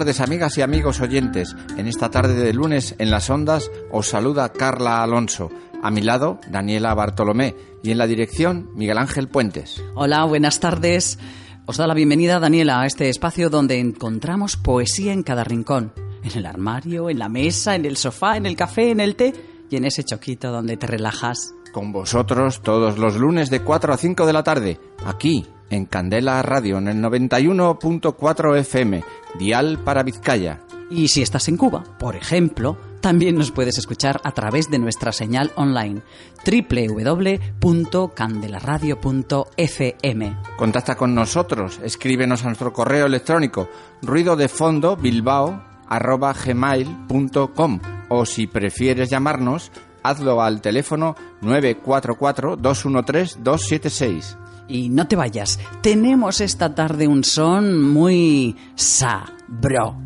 Tardes, amigas y amigos oyentes. En esta tarde de lunes, en las ondas, os saluda Carla Alonso. A mi lado, Daniela Bartolomé. Y en la dirección, Miguel Ángel Puentes. Hola, buenas tardes. Os da la bienvenida, Daniela, a este espacio donde encontramos poesía en cada rincón. En el armario, en la mesa, en el sofá, en el café, en el té y en ese choquito donde te relajas. Con vosotros todos los lunes de 4 a 5 de la tarde, aquí, en Candela Radio, en el 91.4 FM, dial para Vizcaya. Y si estás en Cuba, por ejemplo, también nos puedes escuchar a través de nuestra señal online www.candelaradio.fm. Contacta con nosotros, escríbenos a nuestro correo electrónico ruido de fondo bilbao arroba gmail.com o si prefieres llamarnos, hazlo al teléfono 944-213-276. Y no te vayas, tenemos esta tarde un son muy sabrosón.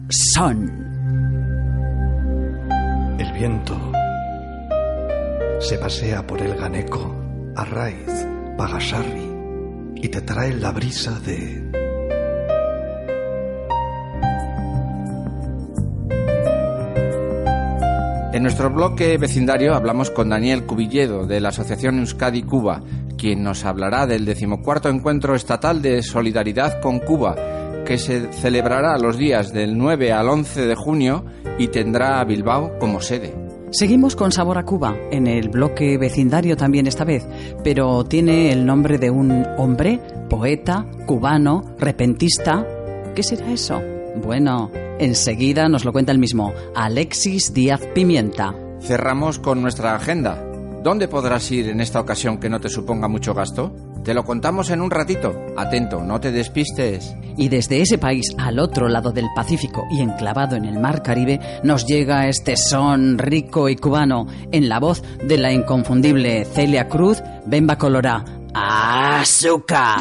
El viento se pasea por el Ganeco, Arraiz, Pagasarri y te trae la brisa de En nuestro bloque vecindario hablamos con Daniel Cubilledo de la Asociación Euskadi Cuba, quien nos hablará del decimocuarto encuentro estatal de solidaridad con Cuba, que se celebrará los días del 9 al 11 de junio y tendrá a Bilbao como sede. Seguimos con Sabor a Cuba, en el bloque vecindario también esta vez, pero tiene el nombre de un hombre, poeta, cubano, repentista. ¿Qué será eso? Bueno, enseguida nos lo cuenta el mismo, Alexis Díaz Pimienta. Cerramos con nuestra agenda. ¿Dónde podrás ir en esta ocasión que no te suponga mucho gasto? Te lo contamos en un ratito. Atento, no te despistes. Y desde ese país al otro lado del Pacífico y enclavado en el Mar Caribe nos llega este son rico y cubano en la voz de la inconfundible Celia Cruz, Bemba Colorá. ¡Azúcar!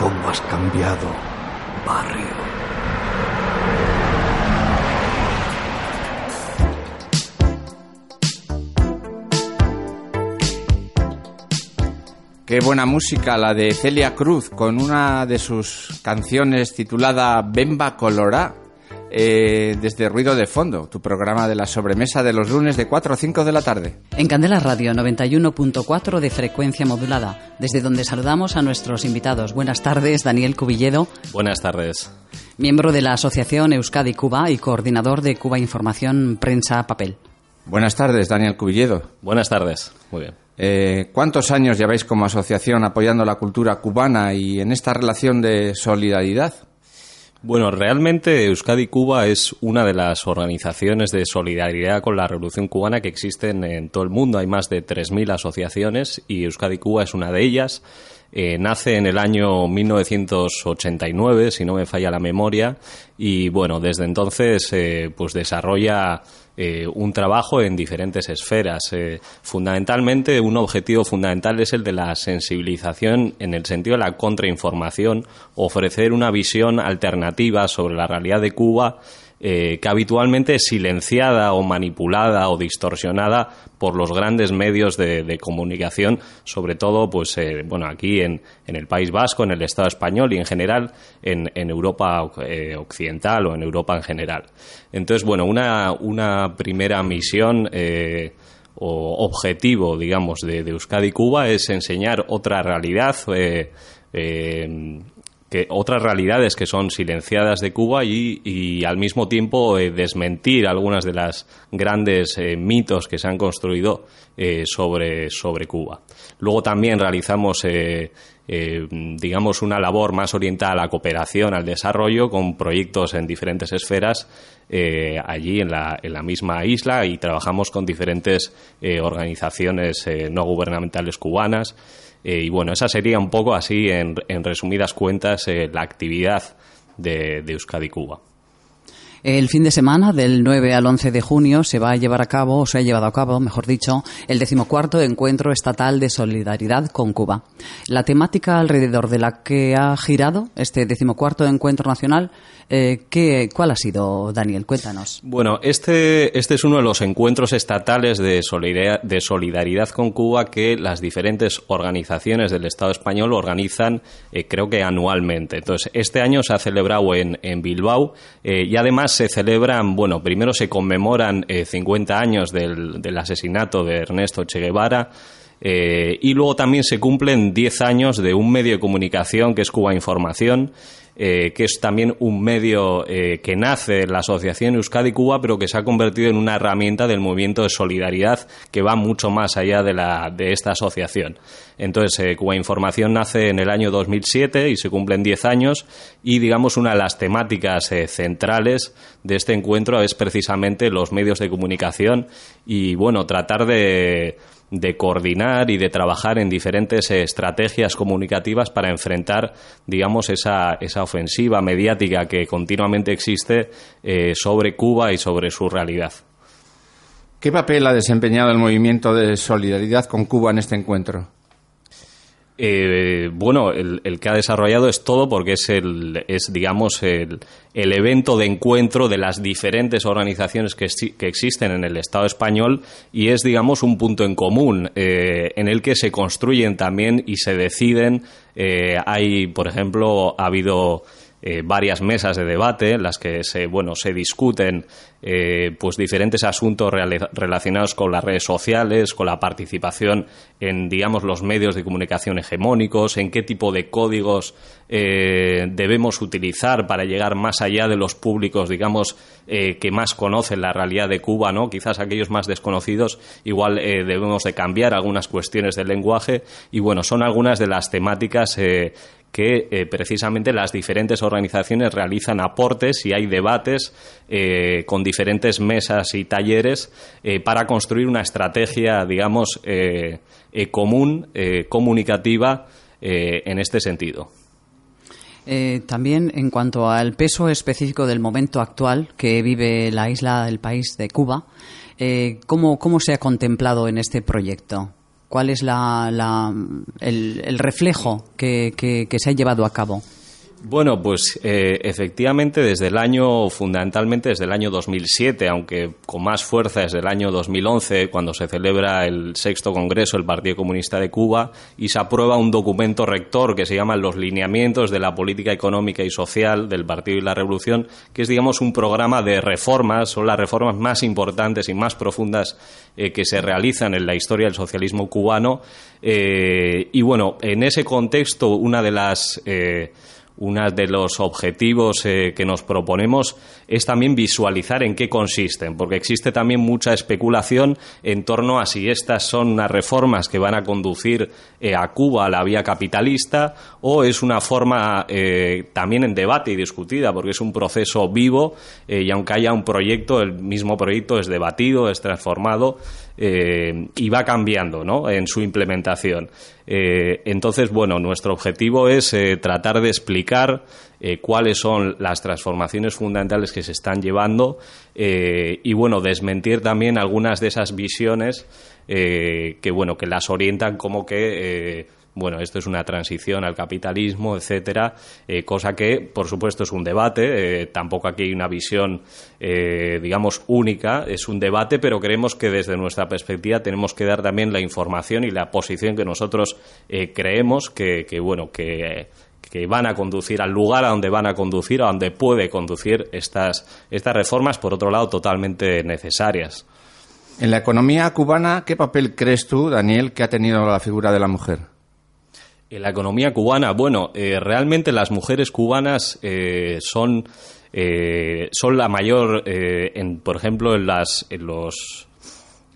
¿Cómo has cambiado, barrio? Qué buena música la de Celia Cruz con una de sus canciones titulada Bemba Colorá eh, desde Ruido de Fondo, tu programa de la sobremesa de los lunes de 4 a 5 de la tarde. En Candela Radio 91.4 de frecuencia modulada, desde donde saludamos a nuestros invitados. Buenas tardes, Daniel Cubilledo, Buenas tardes. miembro de la Asociación Euskadi Cuba y coordinador de Cuba Información Prensa Papel. Buenas tardes, Daniel Cubilledo. Buenas tardes. Muy bien. Eh, ¿Cuántos años lleváis como asociación apoyando la cultura cubana y en esta relación de solidaridad? Bueno, realmente Euskadi Cuba es una de las organizaciones de solidaridad con la Revolución Cubana que existen en todo el mundo. Hay más de 3.000 asociaciones y Euskadi Cuba es una de ellas. Eh, nace en el año 1989, si no me falla la memoria, y bueno, desde entonces eh, pues desarrolla eh, un trabajo en diferentes esferas. Eh, fundamentalmente, un objetivo fundamental es el de la sensibilización en el sentido de la contrainformación, ofrecer una visión alternativa sobre la realidad de Cuba eh, que habitualmente es silenciada o manipulada o distorsionada por los grandes medios de, de comunicación, sobre todo pues eh, bueno aquí en, el País Vasco, en el Estado español y en general en, Europa eh, occidental o en Europa en general. Entonces, bueno, una, una primera misión o objetivo, digamos, de, de, Euskadi Cuba es enseñar otra realidad. Que otras realidades que son silenciadas de Cuba y, al mismo tiempo eh, desmentir algunas de las grandes eh, mitos que se han construido eh, sobre, sobre Cuba. Luego también realizamos eh, digamos una labor más orientada a la cooperación, al desarrollo, con proyectos en diferentes esferas allí en la, en la, misma isla y trabajamos con diferentes organizaciones no gubernamentales cubanas. Eh, y bueno, esa sería un poco así, en, en resumidas cuentas, eh, la actividad de, de, Euskadi Cuba. El fin de semana, del 9 al 11 de junio, se va a llevar a cabo, o se ha llevado a cabo, mejor dicho, el decimocuarto Encuentro Estatal de Solidaridad con Cuba. La temática alrededor de la que ha girado este decimocuarto Encuentro Nacional, eh, ¿qué, ¿cuál ha sido, Daniel? Cuéntanos. Bueno, este, este es uno de los encuentros estatales de solidaridad, de solidaridad con Cuba que las diferentes organizaciones del Estado español organizan, eh, creo que anualmente. Entonces, este año se ha celebrado en, en Bilbao eh, y además se celebran, bueno, primero se conmemoran eh, 50 años del, asesinato de Ernesto Che Guevara eh, y luego también se cumplen 10 años de un medio de comunicación que es Cuba Información eh, que es también un medio eh, que nace en la Asociación Euskadi-Cuba, pero que se ha convertido en una herramienta del movimiento de solidaridad que va mucho más allá de, la, de esta asociación. Entonces, eh, Cuba Información nace en el año 2007 y se cumplen 10 años y, digamos, una de las temáticas centrales de este encuentro es precisamente los medios de comunicación y, bueno, tratar de, de coordinar y de trabajar en diferentes eh, estrategias comunicativas para enfrentar, digamos, esa, esa ofensiva mediática que continuamente existe sobre Cuba y sobre su realidad. ¿Qué papel ha desempeñado el movimiento de solidaridad con Cuba en este encuentro? Eh, bueno, el, que ha desarrollado es todo porque es, el, es digamos, el, el evento de encuentro de las diferentes organizaciones que, que, existen en el Estado español y es, digamos, un punto en común eh, en el que se construyen también y se deciden. Eh, hay, por ejemplo, ha habido eh, varias mesas de debate en las que se, bueno, se discuten eh, pues diferentes asuntos relacionados con las redes sociales, con la participación en, digamos, los medios de comunicación hegemónicos, en qué tipo de códigos eh, debemos utilizar para llegar más allá de los públicos, digamos, que más conocen la realidad de Cuba, ¿no? Quizás aquellos más desconocidos, igual debemos de cambiar algunas cuestiones del lenguaje y, bueno, son algunas de las temáticas que eh, precisamente las diferentes organizaciones realizan aportes y hay debates eh, con diferentes mesas y talleres eh, para construir una estrategia, digamos, común, comunicativa en este sentido. también en cuanto al peso específico del momento actual que vive la isla, el país de Cuba, ¿cómo, ¿cómo se ha contemplado en este proyecto? ¿Cuál es la, el, reflejo que, se ha llevado a cabo? Bueno, pues eh, efectivamente desde el año, fundamentalmente desde el año 2007, aunque con más fuerza desde el año 2011, cuando se celebra el sexto Congreso del Partido Comunista de Cuba y se aprueba un documento rector que se llama Los lineamientos de la política económica y social del Partido y la Revolución, que es, digamos, un programa de reformas, son las reformas más importantes y más profundas eh, que se realizan en la historia del socialismo cubano. Eh, y bueno, en ese contexto, una de las uno de los objetivos eh, que nos proponemos es también visualizar en qué consisten, porque existe también mucha especulación en torno a si estas son unas reformas que van a conducir eh, a Cuba a la vía capitalista o es una forma eh, también en debate y discutida, porque es un proceso vivo y aunque haya un proyecto, el mismo proyecto es debatido, es transformado y va cambiando ¿no? en su implementación. entonces, bueno, nuestro objetivo es tratar de explicar eh, cuáles son las transformaciones fundamentales que se están llevando eh, y bueno desmentir también algunas de esas visiones eh, que bueno que las orientan como que bueno, esto es una transición al capitalismo, etcétera, cosa que, por supuesto, es un debate. tampoco aquí hay una visión, digamos, única. Es un debate, pero creemos que desde nuestra perspectiva tenemos que dar también la información y la posición que nosotros creemos que, bueno, que que van a conducir al lugar a donde van a conducir, a donde puede conducir estas, estas reformas, por otro lado, totalmente necesarias. En la economía cubana, ¿qué papel crees tú, Daniel, que ha tenido la figura de la mujer? En la economía cubana, bueno, eh, realmente las mujeres cubanas eh, son, eh, son la mayor, en, por ejemplo, en, las, en los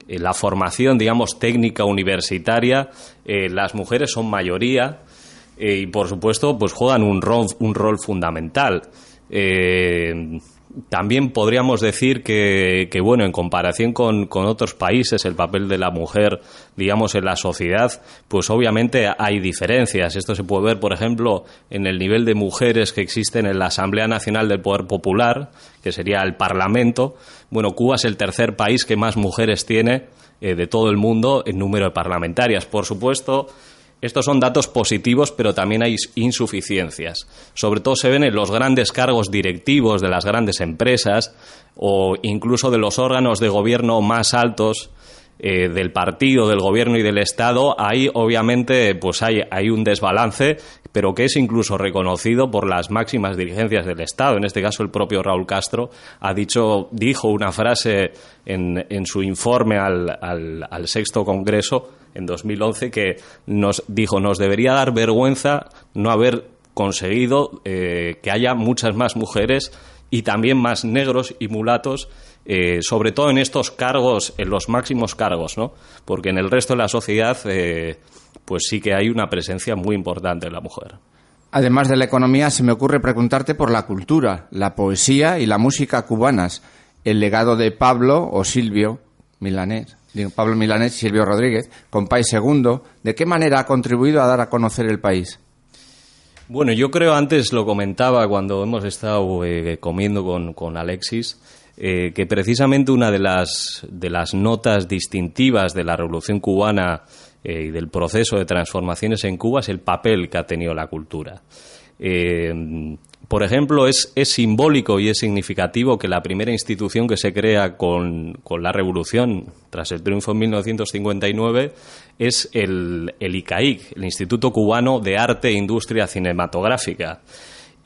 en la formación, digamos, técnica universitaria, las mujeres son mayoría eh, y por supuesto pues juegan un rol, un rol fundamental. Eh, también podríamos decir que, bueno, en comparación con, otros países, el papel de la mujer, digamos, en la sociedad, pues obviamente hay diferencias. Esto se puede ver, por ejemplo, en el nivel de mujeres que existen en la Asamblea Nacional del Poder Popular, que sería el Parlamento. Bueno, Cuba es el tercer país que más mujeres tiene eh, de todo el mundo en número de parlamentarias. Por supuesto, estos son datos positivos, pero también hay insuficiencias. Sobre todo se ven en los grandes cargos directivos de las grandes empresas o incluso de los órganos de gobierno más altos eh, del partido, del gobierno y del Estado, ahí obviamente pues hay, hay, un desbalance, pero que es incluso reconocido por las máximas dirigencias del Estado. En este caso, el propio Raúl Castro ha dicho, dijo una frase en, en su informe al, al, al sexto Congreso en 2011 que nos dijo nos debería dar vergüenza no haber conseguido eh, que haya muchas más mujeres y también más negros y mulatos, eh, sobre todo en estos cargos, en los máximos cargos, ¿no? Porque en el resto de la sociedad, eh, pues sí que hay una presencia muy importante de la mujer. Además de la economía, se me ocurre preguntarte por la cultura, la poesía y la música cubanas, el legado de Pablo o Silvio Milanés, Pablo Milanés y Silvio Rodríguez, con País Segundo, ¿de qué manera ha contribuido a dar a conocer el país? Bueno, yo creo, antes lo comentaba cuando hemos estado eh, comiendo con, con Alexis, eh, que precisamente una de las, de las notas distintivas de la Revolución cubana eh, y del proceso de transformaciones en Cuba es el papel que ha tenido la cultura. Eh, por ejemplo, es, simbólico y es significativo que la primera institución que se crea con, con la revolución, tras el triunfo en 1959, es el, el ICAIC, el Instituto Cubano de Arte e Industria Cinematográfica.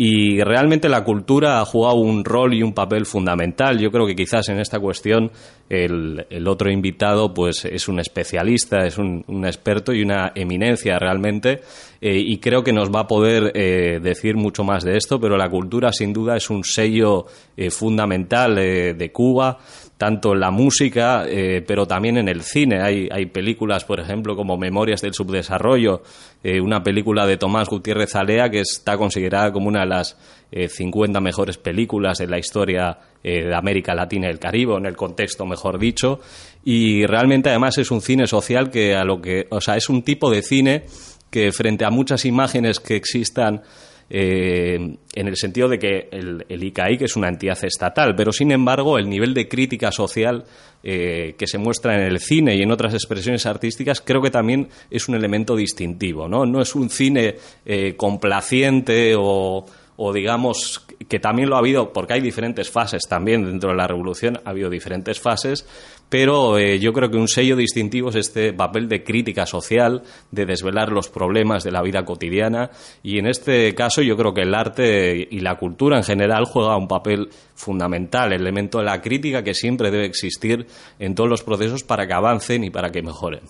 Y realmente la cultura ha jugado un rol y un papel fundamental. Yo creo que quizás en esta cuestión el, otro invitado pues es un especialista, es un, un experto y una eminencia realmente. Eh, y creo que nos va a poder eh, decir mucho más de esto, pero la cultura sin duda es un sello eh, fundamental de Cuba tanto en la música, eh, pero también en el cine. Hay, hay, películas, por ejemplo, como Memorias del Subdesarrollo, eh, una película de Tomás Gutiérrez Alea que está considerada como una de las eh, 50 mejores películas de la historia eh, de América Latina y el Caribe, en el contexto, mejor dicho. Y realmente, además, es un cine social que a lo que, o sea, es un tipo de cine que frente a muchas imágenes que existan eh, en el sentido de que el, el, ICAIC es una entidad estatal, pero sin embargo el nivel de crítica social eh, que se muestra en el cine y en otras expresiones artísticas creo que también es un elemento distintivo, ¿no? No es un cine eh, complaciente o, o digamos que también lo ha habido, porque hay diferentes fases también dentro de la revolución, ha habido diferentes fases, pero eh, yo creo que un sello distintivo es este papel de crítica social, de desvelar los problemas de la vida cotidiana, y en este caso yo creo que el arte y la cultura en general juega un papel fundamental, el elemento de la crítica que siempre debe existir en todos los procesos para que avancen y para que mejoren.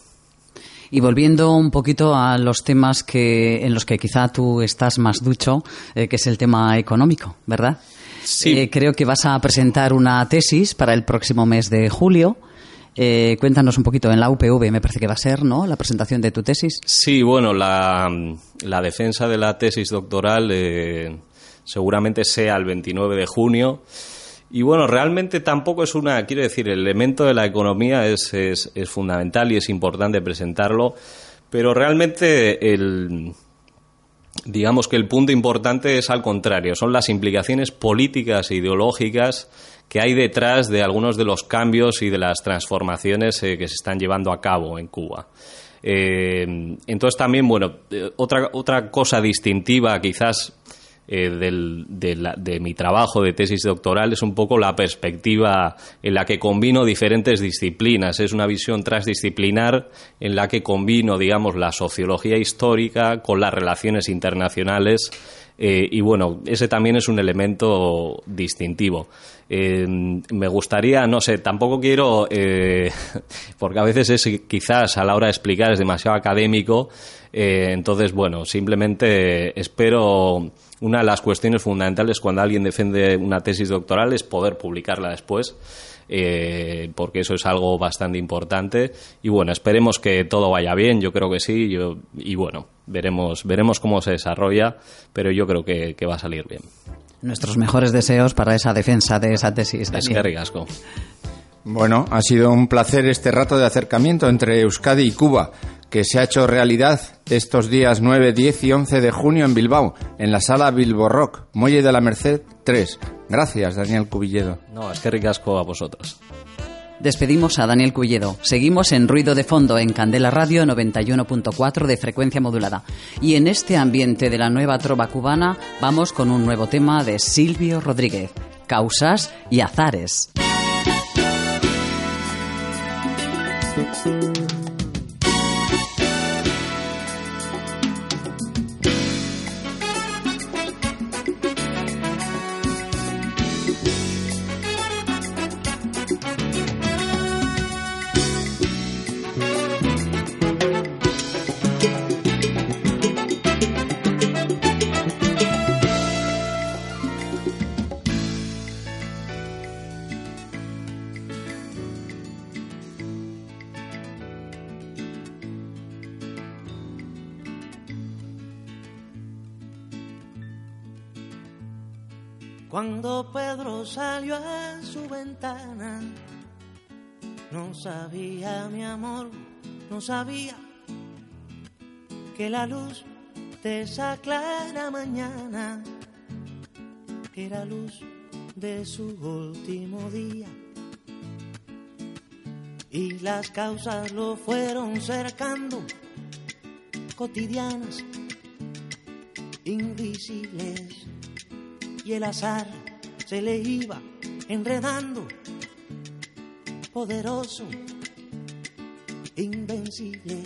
Y volviendo un poquito a los temas que, en los que quizá tú estás más ducho, eh, que es el tema económico, ¿verdad? Sí. Eh, creo que vas a presentar una tesis para el próximo mes de julio. Eh, cuéntanos un poquito, en la UPV me parece que va a ser, ¿no? La presentación de tu tesis. Sí, bueno, la, la defensa de la tesis doctoral eh, seguramente sea el 29 de junio. Y bueno, realmente tampoco es una, quiero decir, el elemento de la economía es, es, es fundamental y es importante presentarlo, pero realmente el, digamos que el punto importante es al contrario, son las implicaciones políticas e ideológicas que hay detrás de algunos de los cambios y de las transformaciones eh, que se están llevando a cabo en Cuba. Eh, entonces también, bueno, eh, otra, otra cosa distintiva quizás eh, del, de, la, de, mi trabajo de tesis doctoral es un poco la perspectiva en la que combino diferentes disciplinas. Es una visión transdisciplinar en la que combino, digamos, la sociología histórica con las relaciones internacionales. Eh, y bueno, ese también es un elemento distintivo. Eh, me gustaría, no sé, tampoco quiero, eh, porque a veces es quizás a la hora de explicar es demasiado académico, entonces, bueno, simplemente espero una de las cuestiones fundamentales cuando alguien defiende una tesis doctoral es poder publicarla después. Eh, porque eso es algo bastante importante. Y bueno esperemos que todo vaya bien yo creo que sí yo, y bueno veremos veremos cómo se desarrolla pero yo creo que, que va a salir bien. Nuestros mejores deseos para esa defensa de esa tesis es que ricasco. Bueno ha sido un placer este rato de acercamiento entre Euskadi y Cuba que se ha hecho realidad estos días 9, 10 y 11 de junio en Bilbao, en la sala Bilbo Rock, Muelle de la Merced 3. Gracias, Daniel Cubilledo. No, es que ricasco a vosotros. Despedimos a Daniel Cubilledo. Seguimos en Ruido de Fondo en Candela Radio 91.4 de frecuencia modulada. Y en este ambiente de la nueva trova cubana vamos con un nuevo tema de Silvio Rodríguez, Causas y Azares. Salió a su ventana, no sabía mi amor, no sabía que la luz de esa clara mañana era luz de su último día. Y las causas lo fueron cercando, cotidianas, invisibles. Y el azar se le iba enredando, poderoso, invencible.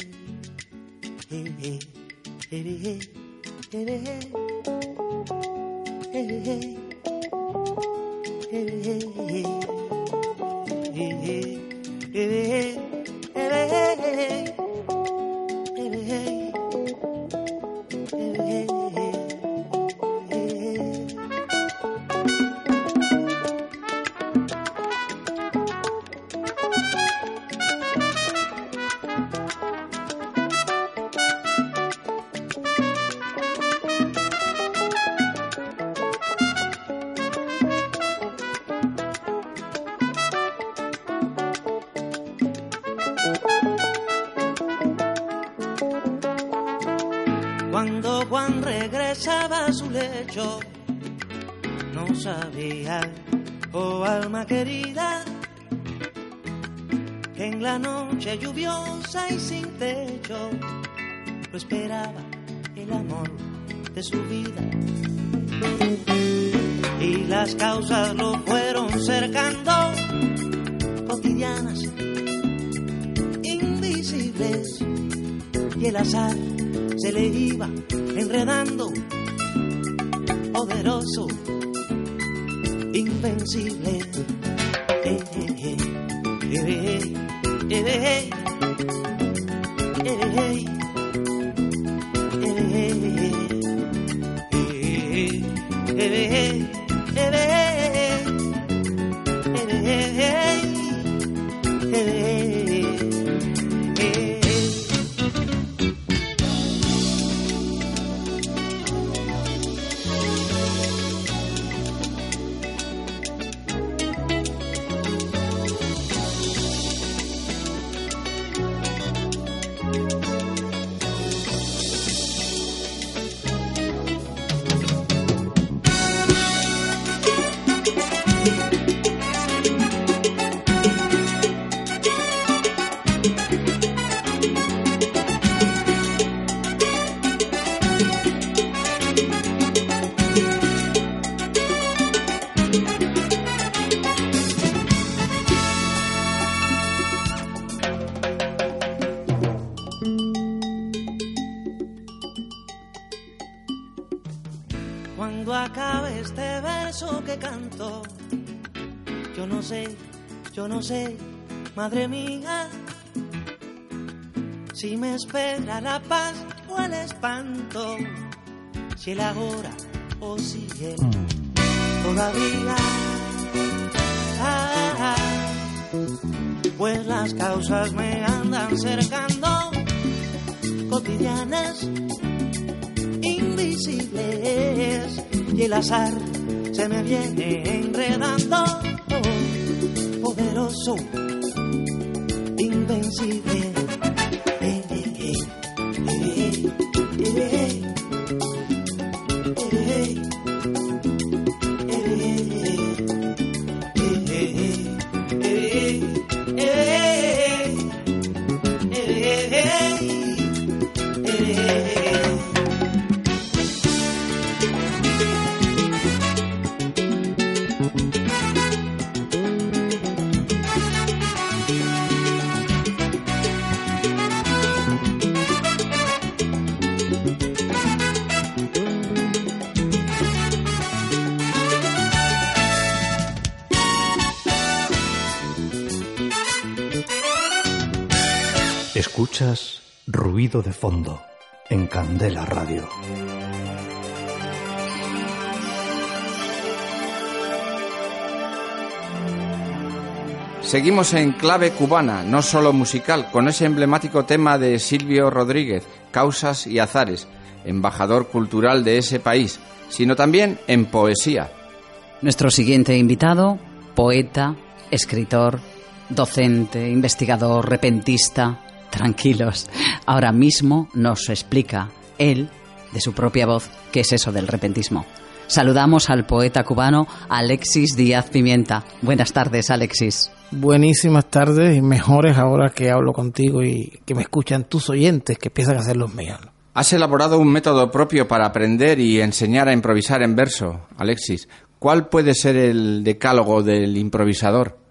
Sang madre mía, si me espera la paz o el espanto, si el ahora o si el todavía. Ah, pues las causas me andan cercando, cotidianas invisibles y el azar se me viene enredando poderoso see. Escuchas Ruido de Fondo en Candela Radio. Seguimos en clave cubana, no solo musical, con ese emblemático tema de Silvio Rodríguez, Causas y Azares, embajador cultural de ese país, sino también en poesía. Nuestro siguiente invitado, poeta, escritor, docente, investigador, repentista. Tranquilos, ahora mismo nos explica él, de su propia voz, qué es eso del repentismo. Saludamos al poeta cubano Alexis Díaz Pimienta. Buenas tardes, Alexis. Buenísimas tardes y mejores ahora que hablo contigo y que me escuchan tus oyentes que empiezan a ser los míos. Has elaborado un método propio para aprender y enseñar a improvisar en verso, Alexis. ¿Cuál puede ser el decálogo del improvisador?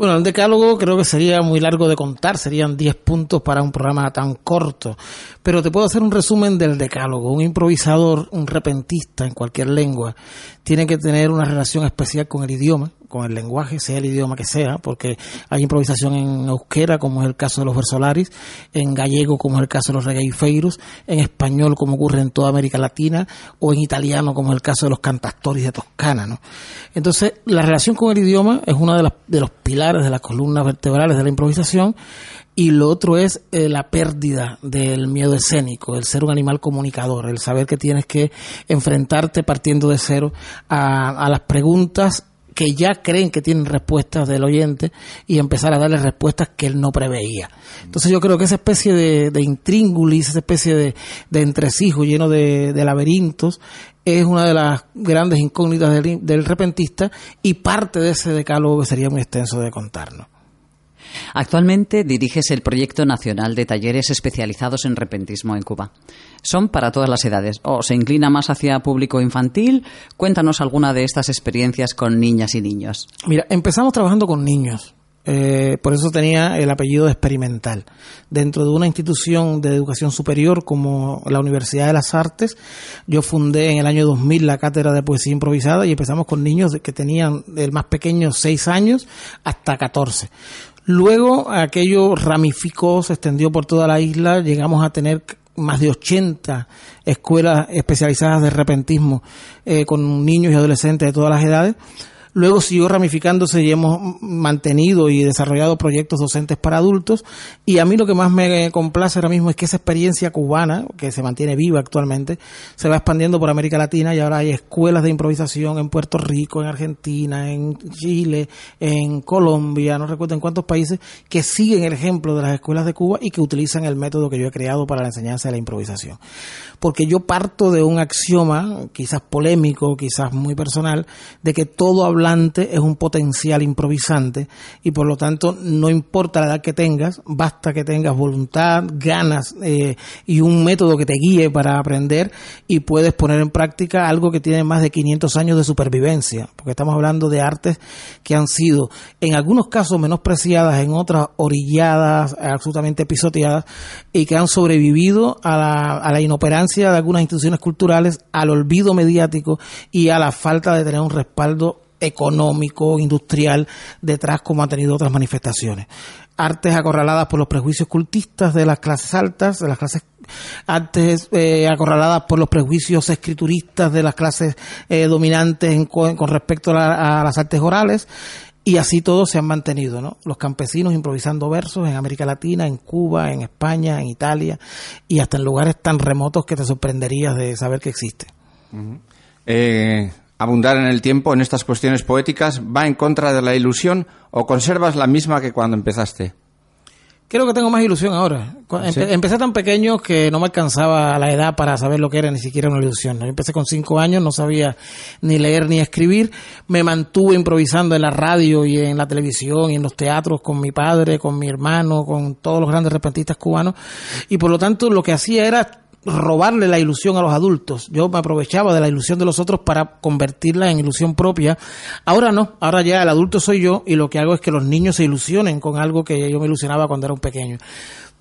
Bueno, el decálogo creo que sería muy largo de contar, serían 10 puntos para un programa tan corto, pero te puedo hacer un resumen del decálogo. Un improvisador, un repentista en cualquier lengua, tiene que tener una relación especial con el idioma, con el lenguaje, sea el idioma que sea, porque hay improvisación en euskera, como es el caso de los versolaris, en gallego, como es el caso de los regueifeiros, en español, como ocurre en toda América Latina, o en italiano, como es el caso de los cantastoris de Toscana. ¿no? Entonces, la relación con el idioma es uno de, de los pilares de las columnas vertebrales de la improvisación, y lo otro es eh, la pérdida del miedo escénico, el ser un animal comunicador, el saber que tienes que enfrentarte partiendo de cero a, a las preguntas que ya creen que tienen respuestas del oyente y empezar a darle respuestas que él no preveía. Entonces yo creo que esa especie de, intríngulis, esa especie de, de entresijo lleno de, de laberintos, es una de las grandes incógnitas del, del repentista y parte de ese decálogo que sería muy extenso de contarnos. Actualmente diriges el proyecto nacional de talleres especializados en repentismo en Cuba. Son para todas las edades o se inclina más hacia público infantil. Cuéntanos alguna de estas experiencias con niñas y niños. Mira, empezamos trabajando con niños. Eh, por eso tenía el apellido experimental. Dentro de una institución de educación superior como la Universidad de las Artes, yo fundé en el año 2000 la cátedra de poesía improvisada y empezamos con niños que tenían el más pequeño 6 años hasta 14. Luego aquello ramificó, se extendió por toda la isla, llegamos a tener más de 80 escuelas especializadas de repentismo eh, con niños y adolescentes de todas las edades. Luego siguió ramificándose y hemos mantenido y desarrollado proyectos docentes para adultos. Y a mí lo que más me complace ahora mismo es que esa experiencia cubana, que se mantiene viva actualmente, se va expandiendo por América Latina y ahora hay escuelas de improvisación en Puerto Rico, en Argentina, en Chile, en Colombia, no recuerdo en cuántos países, que siguen el ejemplo de las escuelas de Cuba y que utilizan el método que yo he creado para la enseñanza de la improvisación. Porque yo parto de un axioma, quizás polémico, quizás muy personal, de que todo es un potencial improvisante y por lo tanto no importa la edad que tengas, basta que tengas voluntad, ganas eh, y un método que te guíe para aprender y puedes poner en práctica algo que tiene más de 500 años de supervivencia, porque estamos hablando de artes que han sido en algunos casos menospreciadas, en otras orilladas, absolutamente pisoteadas y que han sobrevivido a la, a la inoperancia de algunas instituciones culturales, al olvido mediático y a la falta de tener un respaldo económico, industrial detrás como han tenido otras manifestaciones. Artes acorraladas por los prejuicios cultistas de las clases altas, de las clases artes eh, acorraladas por los prejuicios escrituristas de las clases eh, dominantes en co- con respecto a, la- las artes orales y así todos se han mantenido, ¿no? Los campesinos improvisando versos en América Latina, en Cuba, en España, en Italia y hasta en lugares tan remotos que te sorprenderías de saber que existe. Eh, abundar en el tiempo en estas cuestiones poéticas va en contra de la ilusión o conservas la misma que cuando empezaste? Creo que tengo más ilusión ahora. Empe- ¿Sí? Empecé tan pequeño que no me alcanzaba la edad para saber lo que era ni siquiera una ilusión. empecé con cinco años, no sabía ni leer ni escribir. Me mantuve improvisando en la radio y en la televisión y en los teatros con mi padre, con mi hermano, con todos los grandes repentistas cubanos. Y por lo tanto lo que hacía era robarle la ilusión a los adultos. Yo me aprovechaba de la ilusión de los otros para convertirla en ilusión propia. Ahora no, ahora ya el adulto soy yo y lo que hago es que los niños se ilusionen con algo que yo me ilusionaba cuando era un pequeño.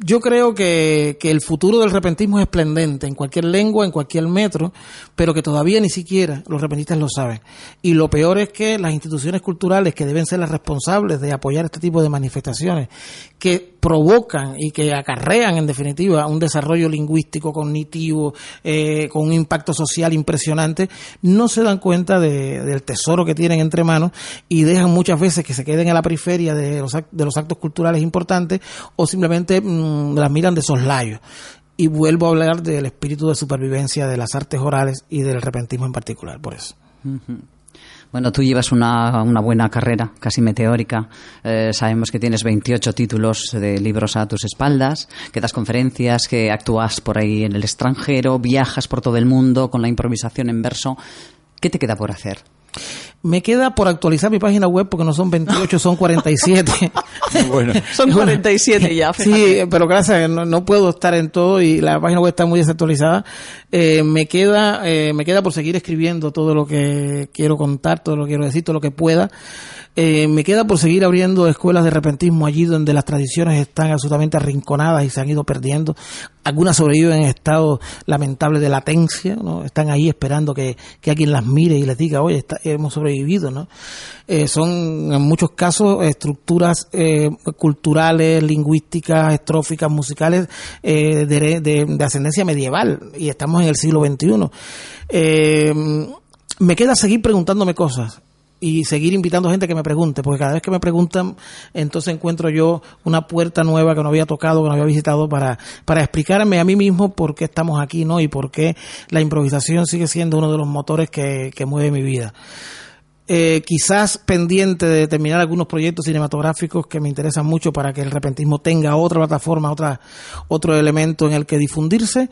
Yo creo que, que el futuro del repentismo es esplendente en cualquier lengua, en cualquier metro, pero que todavía ni siquiera los repentistas lo saben. Y lo peor es que las instituciones culturales, que deben ser las responsables de apoyar este tipo de manifestaciones, que provocan y que acarrean en definitiva un desarrollo lingüístico, cognitivo, eh, con un impacto social impresionante, no se dan cuenta de- del tesoro que tienen entre manos y dejan muchas veces que se queden a la periferia de los, de los actos culturales importantes o simplemente las miran de soslayo. Y vuelvo a hablar del espíritu de supervivencia de las artes orales y del repentismo en particular, por eso. Bueno, tú llevas una, una buena carrera, casi meteórica. Eh, sabemos que tienes 28 títulos de libros a tus espaldas, que das conferencias, que actúas por ahí en el extranjero, viajas por todo el mundo con la improvisación en verso. ¿Qué te queda por hacer? Me queda por actualizar mi página web porque no son 28, son 47. Bueno, Son 47 ya. Sí, pero gracias, no, no puedo estar en todo y la página web está muy desactualizada. Eh, me queda, eh, me queda por seguir escribiendo todo lo que quiero contar, todo lo que quiero decir, todo lo que pueda. Eh, me queda por seguir abriendo escuelas de repentismo allí donde las tradiciones están absolutamente arrinconadas y se han ido perdiendo. Algunas sobreviven en estado lamentable de latencia, ¿no? Están ahí esperando que, que alguien las mire y les diga, oye, está- hemos sobrevivido, ¿no? Eh, son en muchos casos estructuras eh, culturales, lingüísticas, estróficas, musicales eh, de, de- de ascendencia medieval y estamos en el siglo XXI. Eh, me queda seguir preguntándome cosas y seguir invitando gente que me pregunte, porque cada vez que me preguntan, entonces encuentro yo una puerta nueva que no había tocado, que no había visitado para, para explicarme a mí mismo por qué estamos aquí, ¿no? Y por qué la improvisación sigue siendo uno de los motores que, que mueve mi vida. Eh, quizás pendiente de terminar algunos proyectos cinematográficos que me interesan mucho para que el repentismo tenga otra plataforma, otra, otro elemento en el que difundirse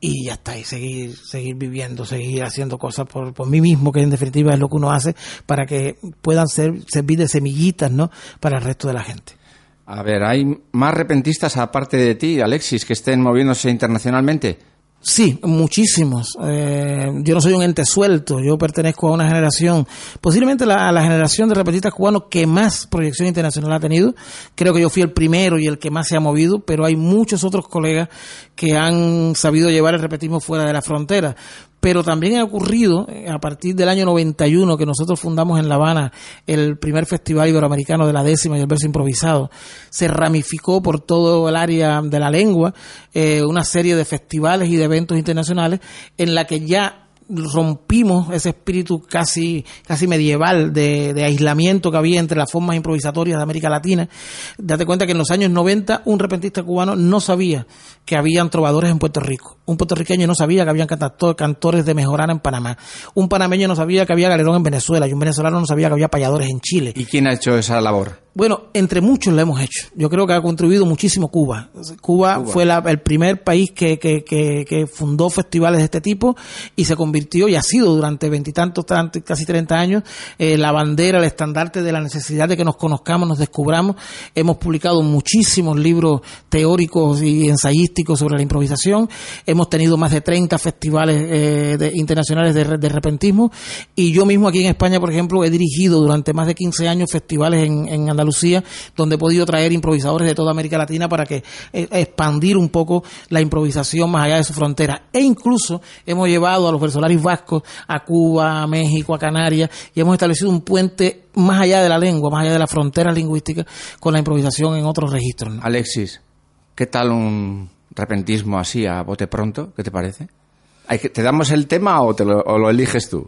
y ya está, y seguir, seguir viviendo, seguir haciendo cosas por, por mí mismo, que en definitiva es lo que uno hace para que puedan ser, servir de semillitas, ¿no? Para el resto de la gente. a ver, ¿hay más repentistas aparte de ti, Alexis, que estén moviéndose internacionalmente? Sí, muchísimos. Eh, yo no soy un ente suelto, yo pertenezco a una generación, posiblemente la, a la generación de repentistas cubanos que más proyección internacional ha tenido. Creo que yo fui el primero y el que más se ha movido, pero hay muchos otros colegas que han sabido llevar el repetismo fuera de la frontera. Pero también ha ocurrido, eh, a partir del año 91, que nosotros fundamos en La Habana el primer festival iberoamericano de la décima y el verso improvisado, se ramificó por todo el área de la lengua eh, una serie de festivales y de eventos internacionales en la que ya rompimos ese espíritu casi, casi medieval de, de aislamiento que había entre las formas improvisatorias de América Latina. Date cuenta que en los años 90 un repentista cubano no sabía que habían trovadores en Puerto Rico. Un puertorriqueño no sabía que habían cantores de mejorana en Panamá. Un panameño no sabía que había galerón en Venezuela. Y un venezolano no sabía que había payadores en Chile. ¿Y quién ha hecho esa labor? Bueno, entre muchos lo hemos hecho. Yo creo que ha contribuido muchísimo Cuba. Cuba, fue la- el primer país que, que, que, que fundó festivales de este tipo y se convirtió y ha sido durante veintitantos, tantos, casi 30 años, eh, la bandera, el estandarte de la necesidad de que nos conozcamos, nos descubramos. Hemos publicado muchísimos libros teóricos y ensayísticos sobre la improvisación. Hemos tenido más de 30 festivales eh, de- internacionales de, de repentismo y yo mismo aquí en España, por ejemplo, he dirigido durante más de 15 años festivales en, en Andalucía donde he podido traer improvisadores de toda América Latina para que eh, expandir un poco la improvisación más allá de su frontera. E incluso hemos llevado a los versolaris vascos a Cuba, a México, a Canarias y hemos establecido un puente más allá de la lengua, más allá de las fronteras lingüísticas con la improvisación en otros registros. Alexis, ¿qué tal un repentismo así a bote pronto? ¿Qué te parece? ¿Te damos el tema o, te lo, o lo eliges tú?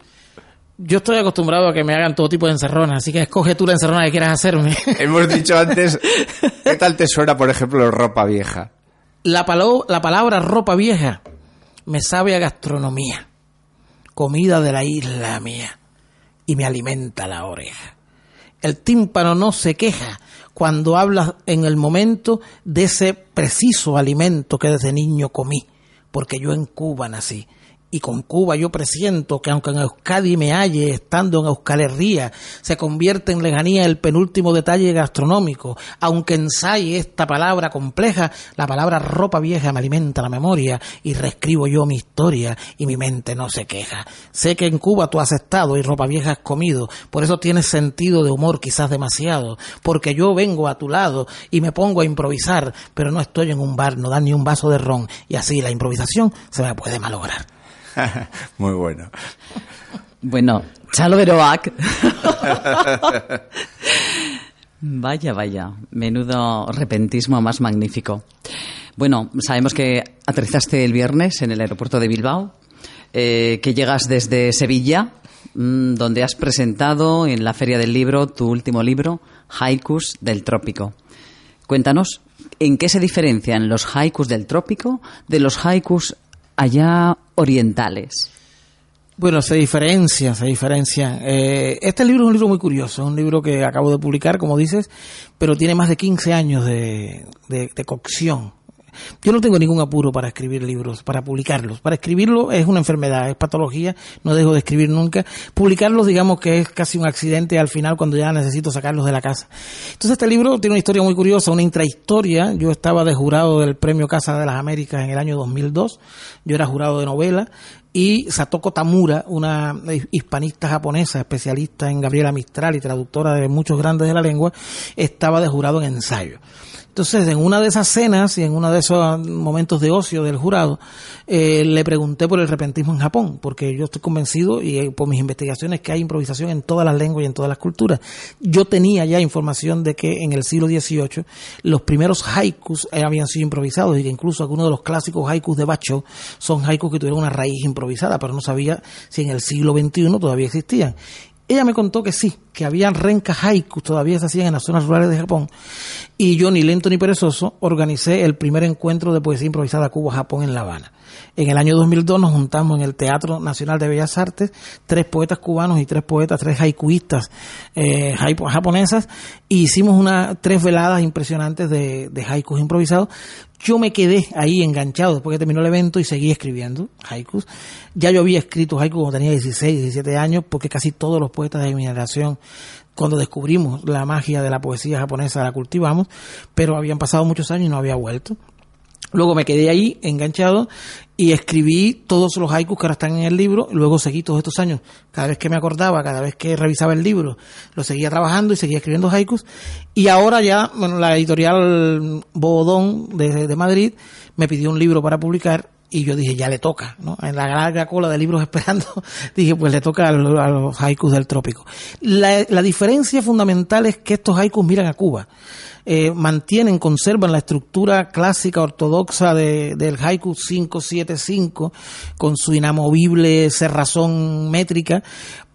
Yo estoy acostumbrado a que me hagan todo tipo de encerronas, así que escoge tú la encerrona que quieras hacerme. Hemos dicho antes, ¿qué tal te suena, por ejemplo, ropa vieja? La, palo- la palabra ropa vieja me sabe a gastronomía, comida de la isla mía, y me alimenta la oreja. El tímpano no se queja cuando hablas en el momento de ese preciso alimento que desde niño comí, porque yo en Cuba nací. Y con Cuba yo presiento que aunque en Euskadi me halle estando en Euskal Herria, se convierte en lejanía el penúltimo detalle gastronómico. Aunque ensaye esta palabra compleja, la palabra ropa vieja me alimenta la memoria y reescribo yo mi historia y mi mente no se queja. Sé que en Cuba tú has estado y ropa vieja has comido, por eso tienes sentido de humor quizás demasiado, porque yo vengo a tu lado y me pongo a improvisar, pero no estoy en un bar, no dan ni un vaso de ron y así la improvisación se me puede malograr. Muy bueno. Bueno, Chalo Beroac. vaya, vaya. Menudo repentismo más magnífico. Bueno, sabemos que aterrizaste el viernes en el aeropuerto de Bilbao, eh, que llegas desde Sevilla, mm, donde has presentado en la Feria del Libro tu último libro, Haikus del Trópico. Cuéntanos, ¿en qué se diferencian los haikus del trópico de los haikus allá orientales? Bueno, se diferencia, se diferencia. Eh, este libro es un libro muy curioso, un libro que acabo de publicar, como dices, pero tiene más de 15 años de, de, de cocción. Yo no tengo ningún apuro para escribir libros, para publicarlos. Para escribirlo es una enfermedad, es patología, no dejo de escribir nunca. Publicarlos, digamos que es casi un accidente al final cuando ya necesito sacarlos de la casa. Entonces este libro tiene una historia muy curiosa, una intrahistoria. Yo estaba de jurado del Premio Casa de las Américas en el año 2002. Yo era jurado de novela y Satoko Tamura, una hispanista japonesa, especialista en Gabriela Mistral y traductora de muchos grandes de la lengua, estaba de jurado en ensayo. Entonces, en una de esas cenas y en uno de esos momentos de ocio del jurado, eh, le pregunté por el repentismo en Japón, porque yo estoy convencido y eh, por mis investigaciones que hay improvisación en todas las lenguas y en todas las culturas. Yo tenía ya información de que en el siglo XVIII los primeros haikus eh, habían sido improvisados y que incluso algunos de los clásicos haikus de Bacho son haikus que tuvieron una raíz improvisada, pero no sabía si en el siglo XXI todavía existían. Ella me contó que sí, que habían rencas haikus, todavía se hacían en las zonas rurales de Japón. Y yo, ni lento ni perezoso, organicé el primer encuentro de poesía improvisada Cuba-Japón en La Habana. En el año 2002 nos juntamos en el Teatro Nacional de Bellas Artes, tres poetas cubanos y tres poetas, tres haikuistas eh, japonesas, y hicimos una, tres veladas impresionantes de, de haikus improvisados. Yo me quedé ahí enganchado después que terminó el evento y seguí escribiendo haikus. Ya yo había escrito haikus cuando tenía 16, 17 años, porque casi todos los poetas de mi generación, cuando descubrimos la magia de la poesía japonesa, la cultivamos, pero habían pasado muchos años y no había vuelto. Luego me quedé ahí enganchado y escribí todos los haikus que ahora están en el libro. Luego seguí todos estos años. Cada vez que me acordaba, cada vez que revisaba el libro, lo seguía trabajando y seguía escribiendo haikus. Y ahora ya, bueno, la editorial Bodón de, de Madrid me pidió un libro para publicar y yo dije, ya le toca, ¿no? En la larga cola de libros esperando, dije, pues le toca a los, a los haikus del trópico. La, la diferencia fundamental es que estos haikus miran a Cuba eh, mantienen, conservan la estructura clásica ortodoxa de, del haiku 575 con su inamovible cerrazón métrica,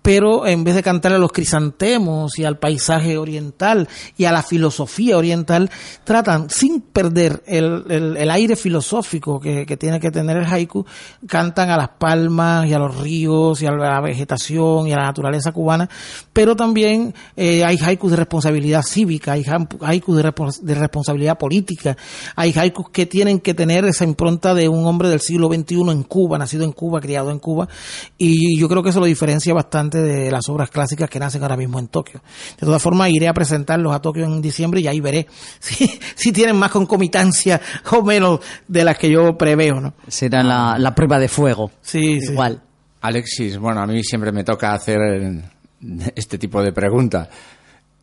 pero en vez de cantar a los crisantemos y al paisaje oriental y a la filosofía oriental, tratan, sin perder el, el, aire filosófico que, que, tiene que tener el haiku, cantan a las palmas y a los ríos y a la vegetación y a la naturaleza cubana, pero también eh, hay haikus de responsabilidad cívica, hay haikus de, de, responsabilidad política, hay haikus que tienen que tener esa impronta de un hombre del siglo XXI en Cuba, nacido en Cuba, criado en Cuba, y yo creo que eso lo diferencia bastante de las obras clásicas que nacen ahora mismo en Tokio. De todas formas, iré a presentarlos a Tokio en diciembre y ahí veré si, si tienen más concomitancia o menos de las que yo preveo, ¿no? Será la, la prueba de fuego. Sí, Igual. Sí. Alexis, bueno, a mí siempre me toca hacer este tipo de preguntas.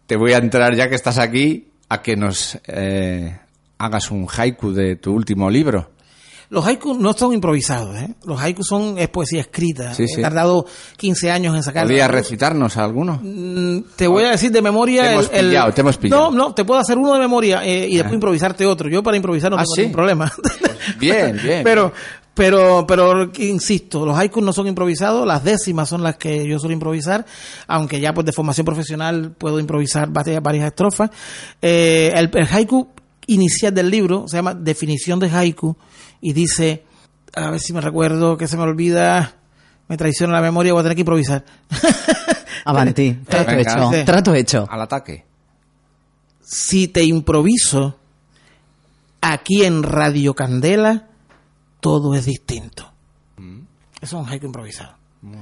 Te voy a entrar, ya que estás aquí, a que nos eh, hagas un haiku de tu último libro. Los haikus no son improvisados, ¿eh? Los haikus son es poesía escrita. Sí, sí. He tardado 15 años en sacar. ¿Podrías recitarnos alguno? Mm, te voy a decir de memoria. Te hemos el, pillado, el... te hemos pillado. No, no, te puedo hacer uno de memoria eh, y después ah. improvisarte otro. Yo para improvisar no ¿Ah, tengo sí? ningún problema. Pues bien, bien. Pero, pero, pero, insisto, los haikus no son improvisados, las décimas son las que yo suelo improvisar, aunque ya pues de formación profesional puedo improvisar varias, varias estrofas. Eh, el, el haiku inicial del libro se llama Definición de haiku y dice, a ver si me recuerdo, que se me olvida, me traiciona la memoria, voy a tener que improvisar. Avanti, trato Venga, hecho, sí. trato hecho. Al ataque. Si te improviso, aquí en Radio Candela, todo es distinto. Eso es un haiku improvisado.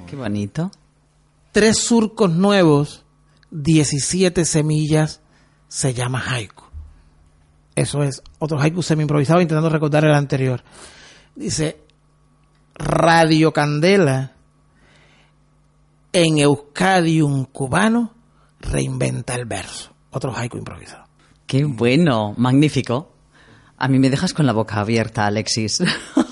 Qué bonito. Tres surcos nuevos, 17 semillas, se llama haiku. Eso es otro haiku semi improvisado intentando recordar el anterior. Dice, Radio Candela, en Euskadi un cubano reinventa el verso. Otro haiku improvisado. Qué bueno, magnífico. A mí me dejas con la boca abierta, Alexis.